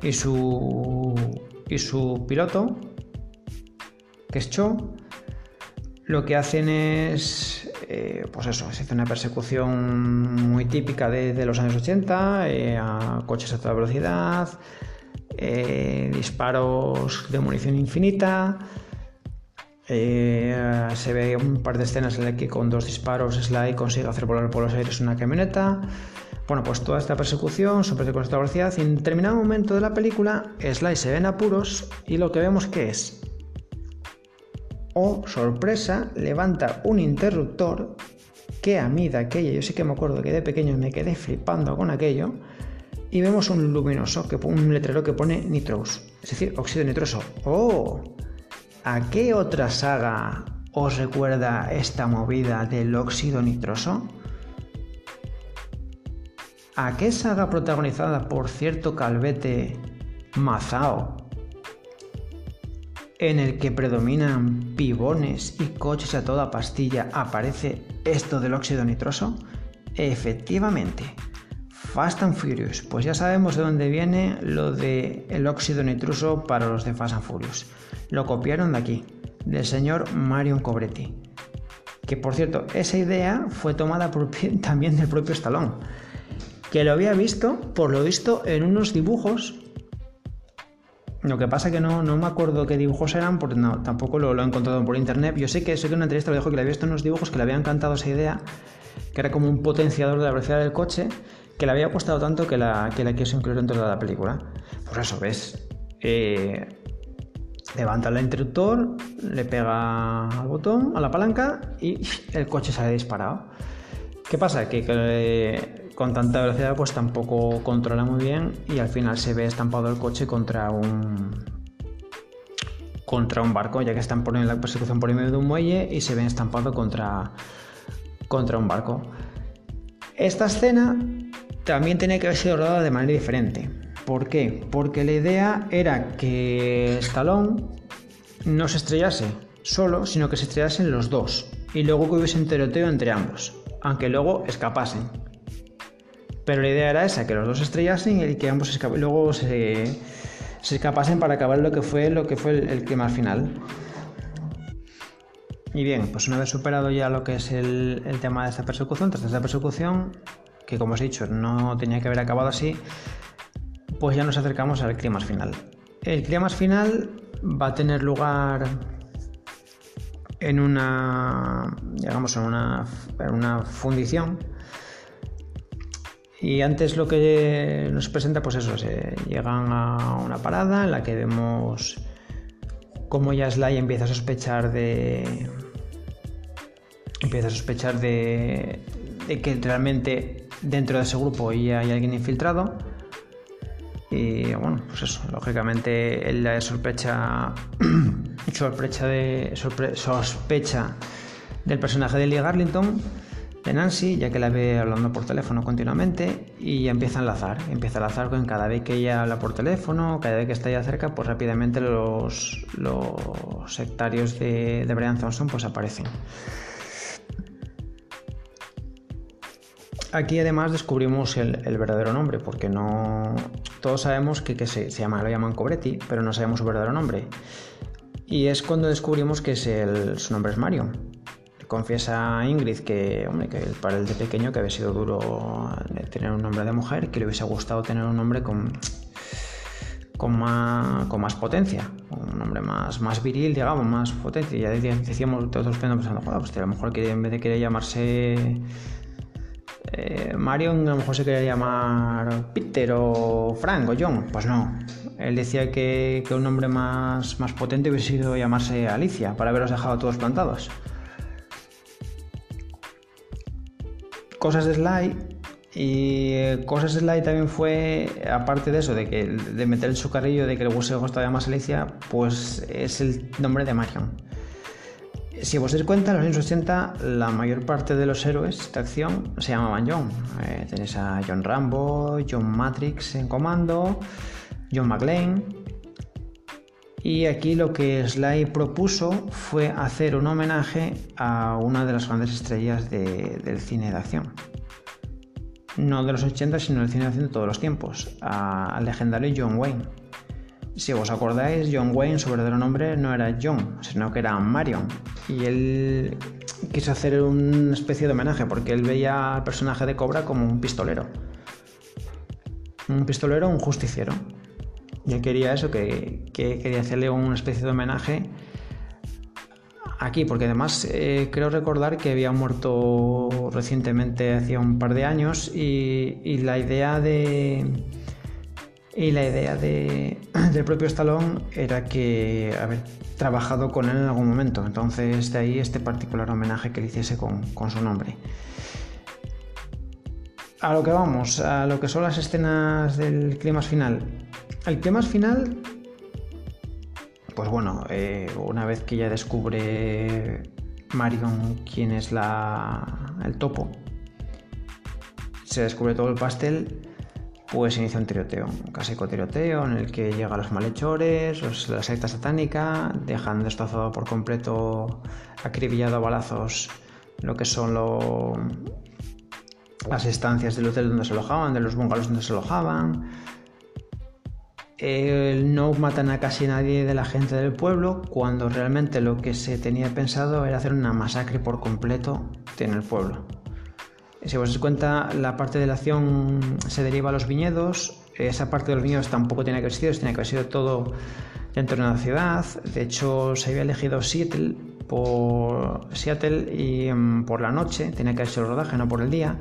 Y su, y su piloto, que es Cho, lo que hacen es, eh, pues eso, se hace una persecución muy típica de, los años 80, eh, a coches a toda velocidad, eh, disparos de munición infinita. se ve un par de escenas en las que con dos disparos Sly consigue hacer volar por los aires una camioneta. Bueno, pues toda esta persecución son persecuciones a velocidad y en determinado momento de la película Sly se ven apuros y lo que vemos que es, oh sorpresa, levanta un interruptor que a mí de aquello, yo sí que me acuerdo que de pequeño me quedé flipando con aquello, y vemos un luminoso, que, un letrero que pone nitrous, es decir, óxido nitroso. ¡Oh! ¿A qué otra saga os recuerda esta movida del óxido nitroso? ¿A qué saga protagonizada por cierto calvete Mazao, en el que predominan pibones y coches a toda pastilla, aparece esto del óxido nitroso? Efectivamente, Fast and Furious, pues ya sabemos de dónde viene lo el óxido nitroso para los de Fast and Furious. Lo copiaron de aquí, del señor Marion Cobretti. Que por cierto, esa idea fue tomada *laughs* también del propio Stallone que lo había visto, por lo visto, en unos dibujos. Lo que pasa que no, no me acuerdo qué dibujos eran, porque tampoco lo, he encontrado por internet. Yo sé que sé que una entrevista lo dijo que le había visto en unos dibujos que le había encantado esa idea, que era como un potenciador de la velocidad del coche, que le había gustado tanto que la, que la quiso incluir dentro de la película. Pues eso, ves. Eh, levanta el interruptor, le pega al botón, a la palanca y el coche sale disparado. ¿Qué pasa? Que, que con tanta velocidad pues tampoco controla muy bien y al final se ve estampado el coche contra un contra un barco ya que están poniendo la persecución por medio de un muelle y se ve estampado contra contra un barco esta escena también tenía que haber sido rodada de manera diferente ¿por qué? porque la idea era que Stallone no se estrellase solo sino que se estrellasen los dos y luego que hubiese un tiroteo entre ambos aunque luego escapasen pero la idea era esa, que los dos estrellasen y que ambos luego se, escapasen para acabar lo que fue, lo que fue el, el más final. Y bien, pues una vez superado ya lo que es el, tema de esta persecución, tras esta persecución, que como os he dicho no tenía que haber acabado así, pues ya nos acercamos al clima final. El clima final va a tener lugar en una, digamos, en una, en una fundición y antes lo que nos presenta, pues eso, se llegan a una parada en la que vemos cómo ya Sly empieza a sospechar de. Empieza a sospechar de que realmente dentro de ese grupo ya hay alguien infiltrado. Y bueno, pues eso, lógicamente él sospecha, *clears throat* sospecha, de, sospecha del personaje de Lee Garlington de Nancy, ya que la ve hablando por teléfono continuamente y empieza a enlazar, empieza a enlazar con cada vez que ella habla por teléfono, cada vez que está ya cerca, pues rápidamente los, los sectarios de, Brian Thompson pues aparecen. Aquí además descubrimos el, verdadero nombre, porque no todos sabemos que, se, llama, lo llaman Cobretti, pero no sabemos su verdadero nombre. Y es cuando descubrimos que es el, su nombre es Mario confiesa Ingrid que, hombre, que para el de pequeño que había sido duro tener un nombre de mujer, que le hubiese gustado tener un nombre con, con, más, con más potencia, un nombre más, más viril, digamos, más potencia. Ya decíamos todos pensando, pues a lo mejor que en vez de querer llamarse Eh, Marion a lo mejor se quería llamar Peter o Frank o John. Pues no. Él decía que, un nombre más, más potente hubiese sido llamarse Alicia para haberos dejado todos plantados. Cosas de Sly y eh, Cosas de Sly también fue, aparte de eso, de, que, de meter el sucarrillo de que el hueso estaba más Alicia, pues es el nombre de Marion. Si os dais cuenta, en los años 80 la mayor parte de los héroes de acción se llamaban John. Eh, tenéis a John Rambo, John Matrix en comando, John McClane. Y aquí lo que Sly propuso fue hacer un homenaje a una de las grandes estrellas del cine de acción. No de los 80, sino del cine de acción de todos los tiempos, al legendario John Wayne. Si os acordáis, John Wayne, su verdadero nombre no era John, sino que era Marion. Y él quiso hacer una especie de homenaje porque él veía al personaje de Cobra como un pistolero. Un pistolero, un justiciero. Y él quería eso, que, quería hacerle una especie de homenaje aquí, porque además eh, creo recordar que había muerto recientemente, hacía un par de años, y la idea de y la idea de, *clears throat* del propio Stallone era que haber trabajado con él en algún momento. Entonces de ahí este particular homenaje que le hiciese con, su nombre. A lo que vamos, a lo que son las escenas del clima final. El clima final, pues bueno, eh, una vez que ya descubre Marion quién es la, el topo, se descubre todo el pastel pues inicia un tiroteo, un clásico tiroteo en el que llegan los malhechores, la secta satánica, dejan destrozado por completo, acribillado a balazos lo que son las estancias del hotel donde se alojaban, de los bungalows donde se alojaban. no matan a casi nadie de la gente del pueblo, cuando realmente lo que se tenía pensado era hacer una masacre por completo en el pueblo. Si os dais cuenta, la parte de la acción se deriva a los viñedos. Esa parte de los viñedos tampoco tiene que haber sido, tiene que haber sido todo dentro de una ciudad. De hecho, se había elegido Seattle por Seattle y mm, por la noche, tenía que haber sido el rodaje, no por el día.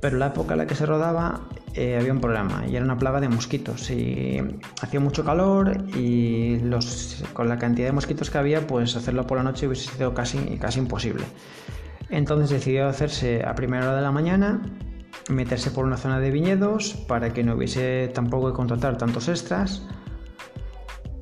Pero la época en la que se rodaba eh, había un problema y era una plaga de mosquitos. Y hacía mucho calor y los, con la cantidad de mosquitos que había, pues hacerlo por la noche hubiese sido casi, casi imposible. Entonces decidió hacerse a primera hora de la mañana, meterse por una zona de viñedos para que no hubiese tampoco que contratar tantos extras.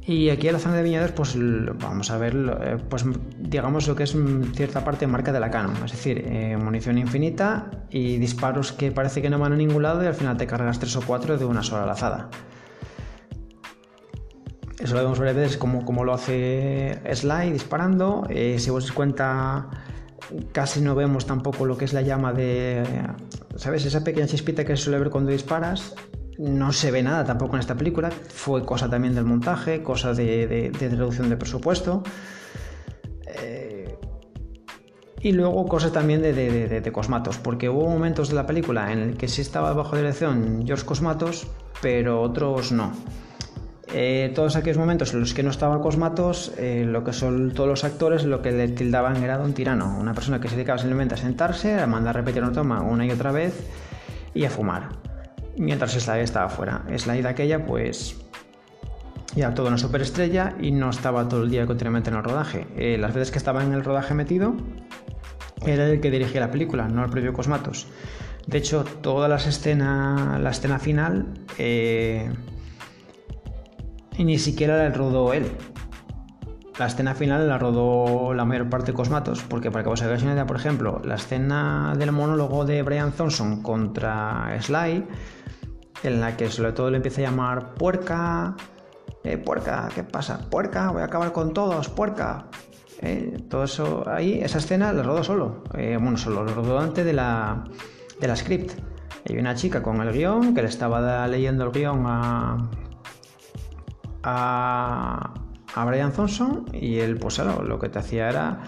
Y aquí en la zona de viñedos, pues vamos a ver, eh, pues digamos lo que es cierta parte marca de la Canon, es decir, eh, munición infinita y disparos que parece que no van a ningún lado y al final te cargas tres o cuatro de una sola lazada. Eso lo vemos varias veces como, como lo hace Sly disparando. Eh, si os cuenta casi no vemos tampoco lo que es la llama de, ¿sabes? Esa pequeña chispita que se suele ver cuando disparas. No se ve nada tampoco en esta película. Fue cosa también del montaje, cosa de, reducción de presupuesto. Eh, y luego cosas también de, Cosmatos, porque hubo momentos de la película en el que sí estaba bajo dirección George Cosmatos, pero otros no. Eh, todos aquellos momentos en los que no estaba Cosmatos, eh, lo que son todos los actores, lo que le tildaban era un tirano, una persona que se dedicaba simplemente a sentarse, a mandar repetir una toma una y otra vez y a fumar, mientras Sly estaba fuera. Sly de aquella, pues ya todo una superestrella y no estaba todo el día continuamente en el rodaje. Eh, las veces que estaba en el rodaje metido, era el que dirigía la película, no el propio Cosmatos. De hecho, toda la escena, la escena final y ni siquiera la rodó él. La escena final la rodó la mayor parte de Cosmatos, porque para que os hagáis una idea, por ejemplo, la escena del monólogo de Brian Thompson contra Sly, en la que sobre todo le empieza a llamar puerca, eh, puerca, ¿qué pasa? Puerca, voy a acabar con todos, puerca. Eh, todo eso ahí, esa escena la rodó solo, eh, bueno, solo, lo rodó antes de la, de la script. Hay una chica con el guion que le estaba leyendo el guion a, a, Brian Thompson y él, pues lo que te hacía era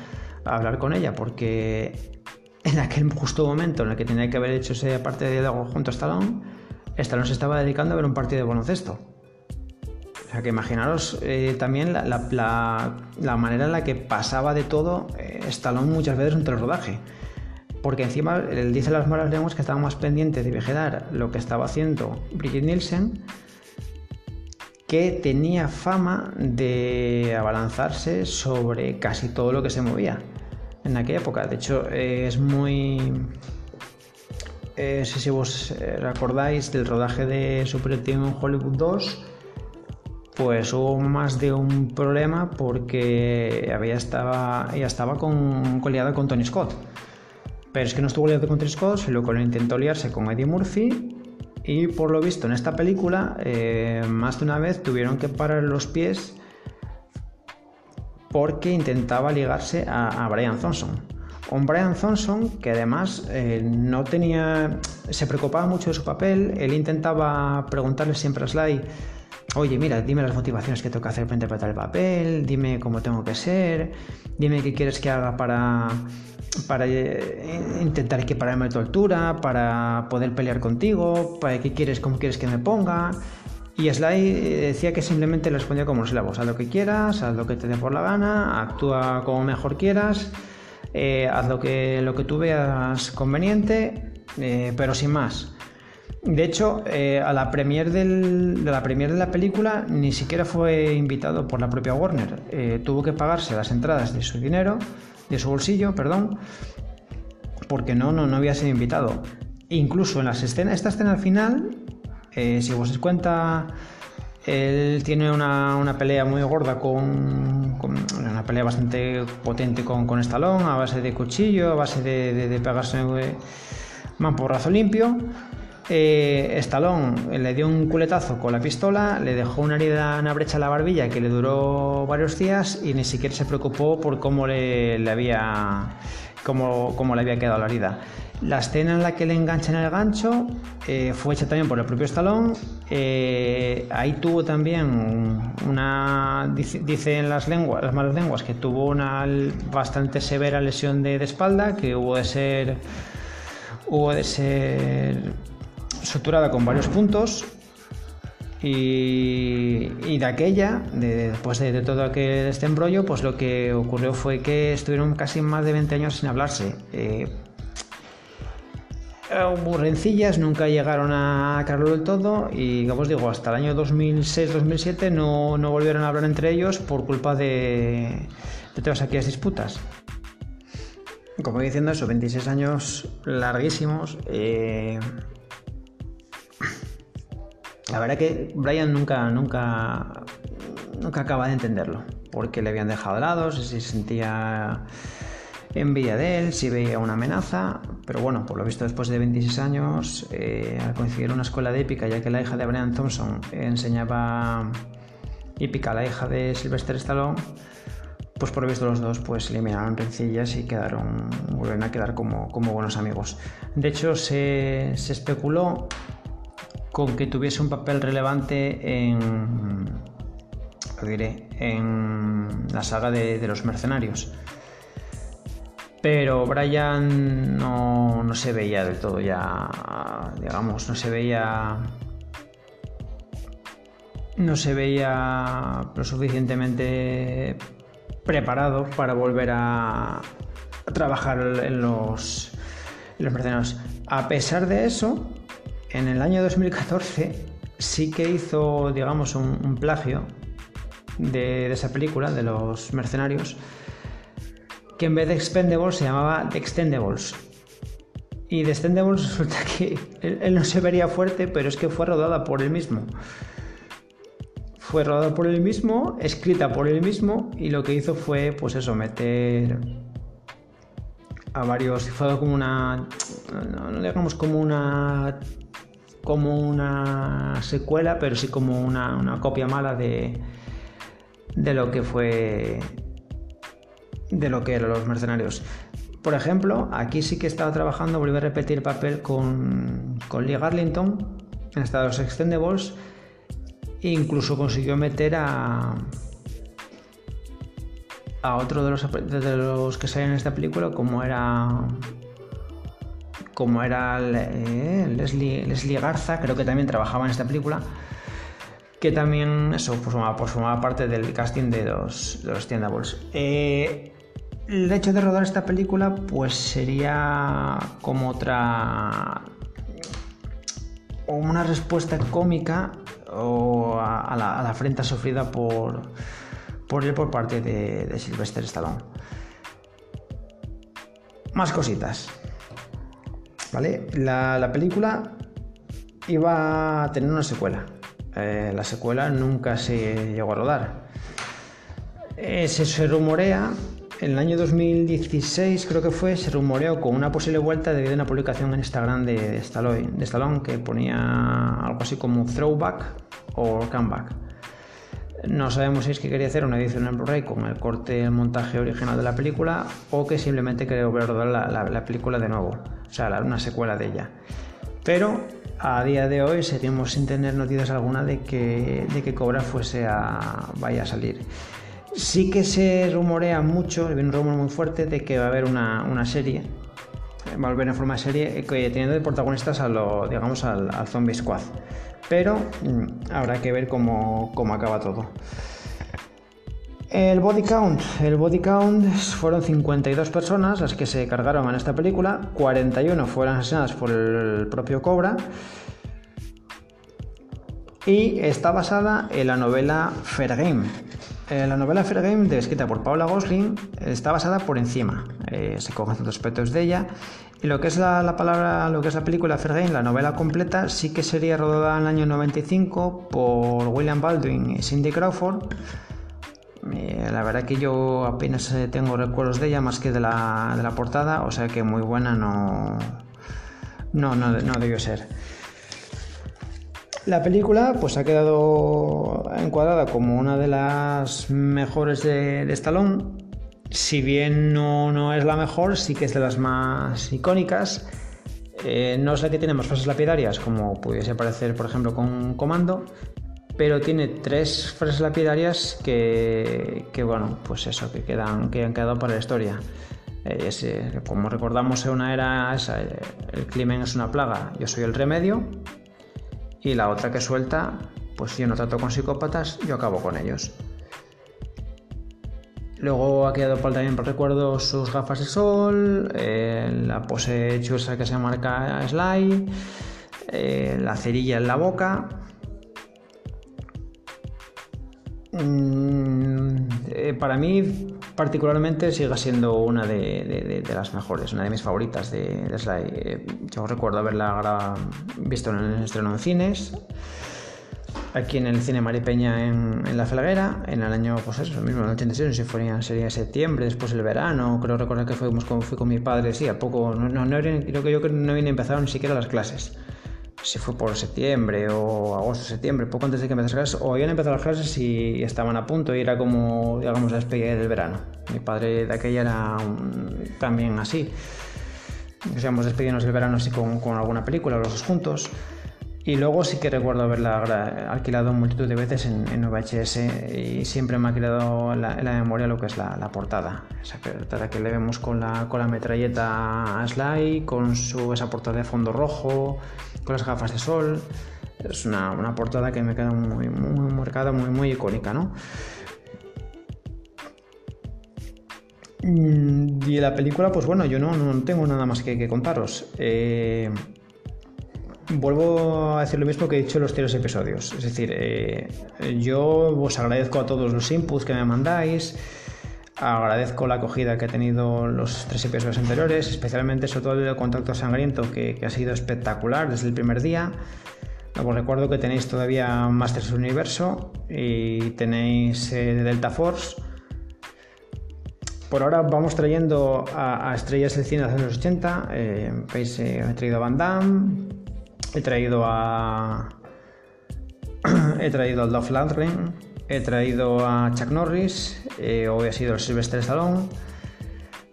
hablar con ella, porque *laughs* en aquel justo momento en el que tenía que haber hecho esa parte de diálogo junto a Stallone, Stallone se estaba dedicando a ver un partido de baloncesto. O sea que imaginaros eh, también la, manera en la que pasaba de todo eh, Stallone muchas veces entre el rodaje. porque encima él dice las malas lenguas que estaba más pendiente de vigilar lo que estaba haciendo Brigitte Nielsen, que tenía fama de abalanzarse sobre casi todo lo que se movía en aquella época. De hecho, es muy... Eh, si vos recordáis del rodaje de Super en Hollywood 2, pues hubo más de un problema porque había estaba, ella estaba con, liada con Tony Scott. Pero es que no estuvo liado con Tony Scott, sino que lo intentó liarse con Eddie Murphy y por lo visto en esta película eh, más de una vez tuvieron que parar los pies porque intentaba ligarse a, Brian Thompson. Un Brian Thompson que además eh, no tenía, se preocupaba mucho de su papel, él intentaba preguntarle siempre a Sly oye, mira, dime las motivaciones que tengo que hacer para interpretar el papel, dime cómo tengo que ser, dime qué quieres que haga para, para eh, intentar equipararme a tu altura, para poder pelear contigo, para qué quieres, cómo quieres que me ponga. Y Sly eh, decía que simplemente le respondía como los voz, haz lo que quieras, haz lo que te dé por la gana, actúa como mejor quieras, eh, haz lo que, lo que tú veas conveniente, pero sin más. De hecho, eh, a la premier de la premier de la película ni siquiera fue invitado por la propia Warner. Eh, tuvo que pagarse las entradas de su dinero, de su bolsillo, perdón, porque no, no, no había sido invitado. Incluso en las escenas, esta escena al final, eh, si os dais cuenta, él tiene una, pelea muy gorda con, una pelea bastante potente con, con Stallone, a base de cuchillo, a base de, de, pegarse limpio. Eh, Stallone le dio un culetazo con la pistola, le dejó una herida, una brecha en la barbilla que le duró varios días y ni siquiera se preocupó por cómo le, había cómo, le había quedado la herida. La escena en la que le enganchan el gancho eh, fue hecha también por el propio Stallone. Eh, ahí tuvo también una. Dicen las lenguas, las malas lenguas, que tuvo una bastante severa lesión de, de espalda, que hubo de ser. Hubo de ser suturada con varios puntos y, de aquella, después de, todo aquel este embrollo, pues lo que ocurrió fue que estuvieron casi más de 20 años sin hablarse. Eh, hubo rencillas, nunca llegaron a aclararlo del todo y, como os digo, hasta el año 2006-2007 no, no, volvieron a hablar entre ellos por culpa de, de todas aquellas disputas. Como diciendo eso, 26 años larguísimos. Eh, la verdad que Brian nunca, nunca, nunca acaba de entenderlo, porque le habían dejado de lado, si se sentía envidia de él, si veía una amenaza, pero bueno, por lo visto después de 26 años, eh, al coincidir una escuela de épica, ya que la hija de Brian Thompson enseñaba hípica a la hija de Sylvester Stallone, pues por lo visto los dos pues eliminaron rencillas y quedaron, volvieron a quedar como, como buenos amigos. De hecho, se, se especuló con que tuviese un papel relevante en, diré, en la saga de, los mercenarios. Pero Brian no, no, se veía del todo ya, digamos, no se veía... No se veía lo suficientemente preparado para volver a, trabajar en los, en los mercenarios. A pesar de eso, en el año 2014 sí que hizo, digamos, un, plagio de, esa película, de los mercenarios, que en vez de Expendables se llamaba The Extendables. Y The Extendables resulta *laughs* que él, no se vería fuerte, pero es que fue rodada por él mismo. Fue rodada por él mismo, escrita por él mismo, y lo que hizo fue, pues eso, meter a varios. Fue como una. no digamos como una como una secuela, pero sí como una, copia mala de, de lo que fue de lo que eran los mercenarios. Por ejemplo, aquí sí que estaba trabajando, volví a repetir el papel con, con Lee Garlington en Estados Extendables e incluso consiguió meter a a otro de los, de los que salen en esta película como era como era eh, Leslie, Garza, creo que también trabajaba en esta película, que también eso pues, formaba, pues, parte del casting de los, de los Tiendables. Eh, el hecho de rodar esta película pues sería como otra una respuesta cómica a, la, a afrenta sufrida por, por él por parte de, de Sylvester Stallone. Más cositas. ¿Vale? La, película iba a tener una secuela. Eh, la secuela nunca se llegó a rodar. Eh, se rumorea en el año 2016 creo que fue, se rumoreó con una posible vuelta debido a una publicación en Instagram de Stallone, de Stallone que ponía algo así como throwback o comeback. No sabemos si es que quería hacer una edición en Blu-ray con el corte el montaje original de la película o que simplemente quería volver a rodar la, película de nuevo, o sea, una secuela de ella. Pero a día de hoy seguimos sin tener noticias alguna de que, de que Cobra fuese a, vaya a salir. Sí que se rumorea mucho, hay un rumor muy fuerte de que va a haber una, serie, va a volver en forma de serie, eh, teniendo de protagonistas a lo, digamos, al, Zombie Squad. Pero mm, habrá que ver cómo, acaba todo. El body count. El body count fueron 52 personas las que se cargaron en esta película, 41 fueron asesinadas por el propio Cobra. Y está basada en la novela Fair Game, eh, la novela Fair Game, escrita por Paula Gosling, está basada por encima. Eh, se cogen ciertos aspectos de ella. Y lo que es la, palabra, lo que es la película Fair la novela completa, sí que sería rodada en el año 95 por William Baldwin y Cindy Crawford. Eh, la verdad que yo apenas tengo recuerdos de ella más que de la, de la portada, o sea que muy buena no, no, no, no debió ser. La película pues ha quedado encuadrada como una de las mejores de, de Stallone. Si bien no, no, es la mejor, sí que es de las más icónicas. Eh, no es la que tiene más frases lapidarias, como pudiese parecer, por ejemplo, con Comando, pero tiene tres frases lapidarias que, que bueno, pues eso, que, quedan, que han quedado para la historia. Eh, eh, como recordamos, una era esa, el crimen es una plaga, yo soy el remedio, y la otra que suelta, pues yo no trato con psicópatas, yo acabo con ellos. Luego ha quedado por, también por recuerdo sus gafas de sol, eh, la pose chusa que se marca Sly, eh, la cerilla en la boca. Mm, eh, para mí particularmente sigue siendo una de, las mejores, una de mis favoritas de, Sly. Eh, yo recuerdo haberla visto en el estreno en cines, aquí en el cine Maripeña en, en La Felguera, en el año, pues eso, mismo, en el 86, no si fue, sería septiembre, después el verano, creo recordar que fuimos con, fui con mi padre, sí, a poco, no, no, creo que yo no había empezado ni siquiera las clases si fue por septiembre o agosto, septiembre, poco antes de que empezase las clases, o habían empezado las clases y estaban a punto y era como, digamos, la despedida del verano. Mi padre de aquella era también así. Digamos, despedimos del verano así con, con alguna película, los dos juntos. Y luego sí que recuerdo haberla alquilado multitud de veces en, en VHS y siempre me ha quedado en la, memoria lo que es la, portada. Esa portada que le vemos con la, con la metralleta a Sly, con su, esa portada de fondo rojo, con las gafas de sol. Es una, una portada que me queda muy, muy marcada, muy, muy icónica, ¿no? Mm, y la película, pues bueno, yo no, no tengo nada más que, que contaros. Eh, vuelvo a decir lo mismo que he dicho en los tres episodios. Es decir, eh, yo os agradezco a todos los inputs que me mandáis. Agradezco la acogida que ha tenido los tres episodios anteriores, especialmente sobre todo el contacto sangriento que, ha sido espectacular desde el primer día. Os recuerdo que tenéis todavía Masters Universo y tenéis eh, Delta Force. Por ahora vamos trayendo a, estrellas del cine de los 80. Eh, veis, he traído a Van Damme, He traído a. *clears throat* he traído al Dolph Lundgren, he traído a Chuck Norris, eh, hoy ha sido el Sylvester Stallone.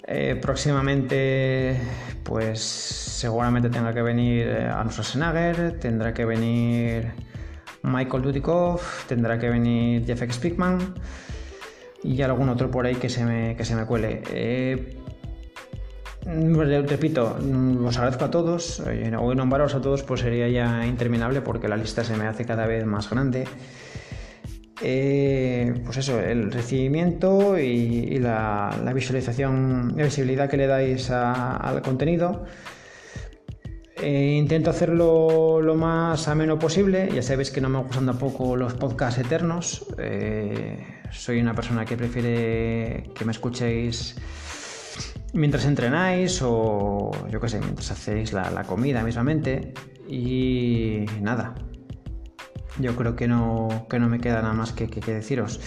Eh, próximamente, pues seguramente tenga que venir eh, Arnold Schwarzenegger, tendrá que venir Michael Dudikoff, tendrá que venir Jeff X. Pickman y algún otro por ahí que se me, que se me cuele. Pues, repito, mm, os agradezco a todos. Hoy nombraros a todos pues sería ya interminable porque la lista se me hace cada vez más grande. eh, pues eso, el recibimiento y, la, visualización, la visibilidad que le dais al contenido. Eh, intento hacerlo lo más ameno posible. Ya sabéis que no me gustan tampoco los podcasts eternos. Eh, soy una persona que prefiere que me escuchéis mientras entrenáis o yo qué sé, mientras hacéis la, comida mismamente. Y nada, yo creo que no, que no me queda nada más que, deciros.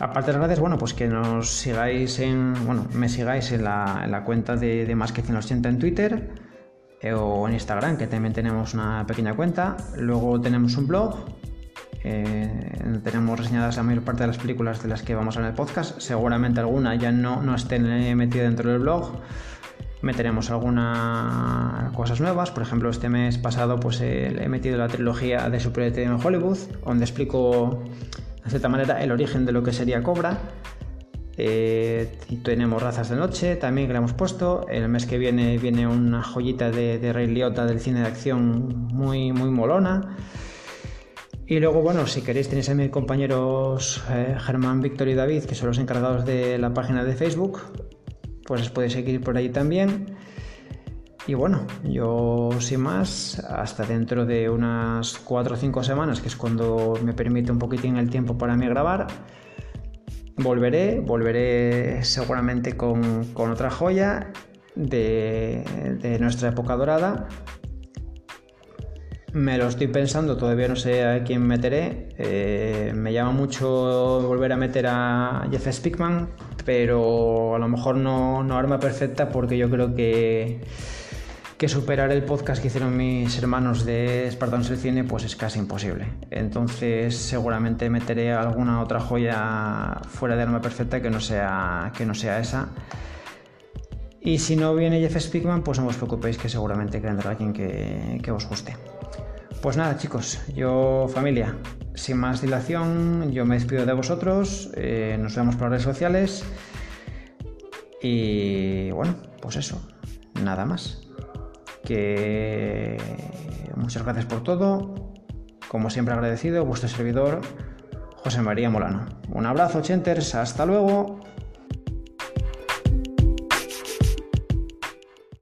Aparte de las gracias, bueno, pues que nos sigáis en, bueno, me sigáis en la, cuenta de, de más que 180 en Twitter eh, o en Instagram, que también tenemos una pequeña cuenta. Luego tenemos un blog, eh, tenemos reseñadas la mayor parte de las películas de las que vamos a ver en el podcast. Seguramente alguna ya no, no estén metida dentro del blog. Meteremos algunas cosas nuevas. Por ejemplo, este mes pasado pues, he metido la trilogía de Super en Hollywood, donde explico de cierta manera el origen de lo que sería Cobra eh, tenemos razas de noche también que le hemos puesto. El mes que viene viene una joyita de, de Rey Liotta del cine de acción muy, muy molona. Y luego, bueno, si queréis tenéis a mis compañeros eh, Germán, Víctor y David, que son los encargados de la página de Facebook, pues os podéis seguir por ahí también. Y bueno, yo sin más, hasta dentro de unas 4 o 5 semanas, que es cuando me permite un poquitín el tiempo para mí grabar, volveré, volveré seguramente con, otra joya de, nuestra época dorada. Me lo estoy pensando, todavía no sé a quién meteré. Eh, me llama mucho volver a meter a Jeff Spickman, pero a lo mejor no, arma perfecta porque yo creo que que superar el podcast que hicieron mis hermanos de Espartanos el Cine, pues es casi imposible. Entonces, seguramente meteré alguna otra joya fuera de arma perfecta que no sea, que no sea esa. Y si no viene Jeff Spickman, pues no os preocupéis que seguramente vendrá alguien que, que os guste. Pues nada, chicos, yo, familia, sin más dilación, yo me despido de vosotros. Eh, nos vemos por redes sociales. Y bueno, pues eso, nada más que muchas gracias por todo. Como siempre agradecido, vuestro servidor José María Molano. Un abrazo, Chenters, hasta luego.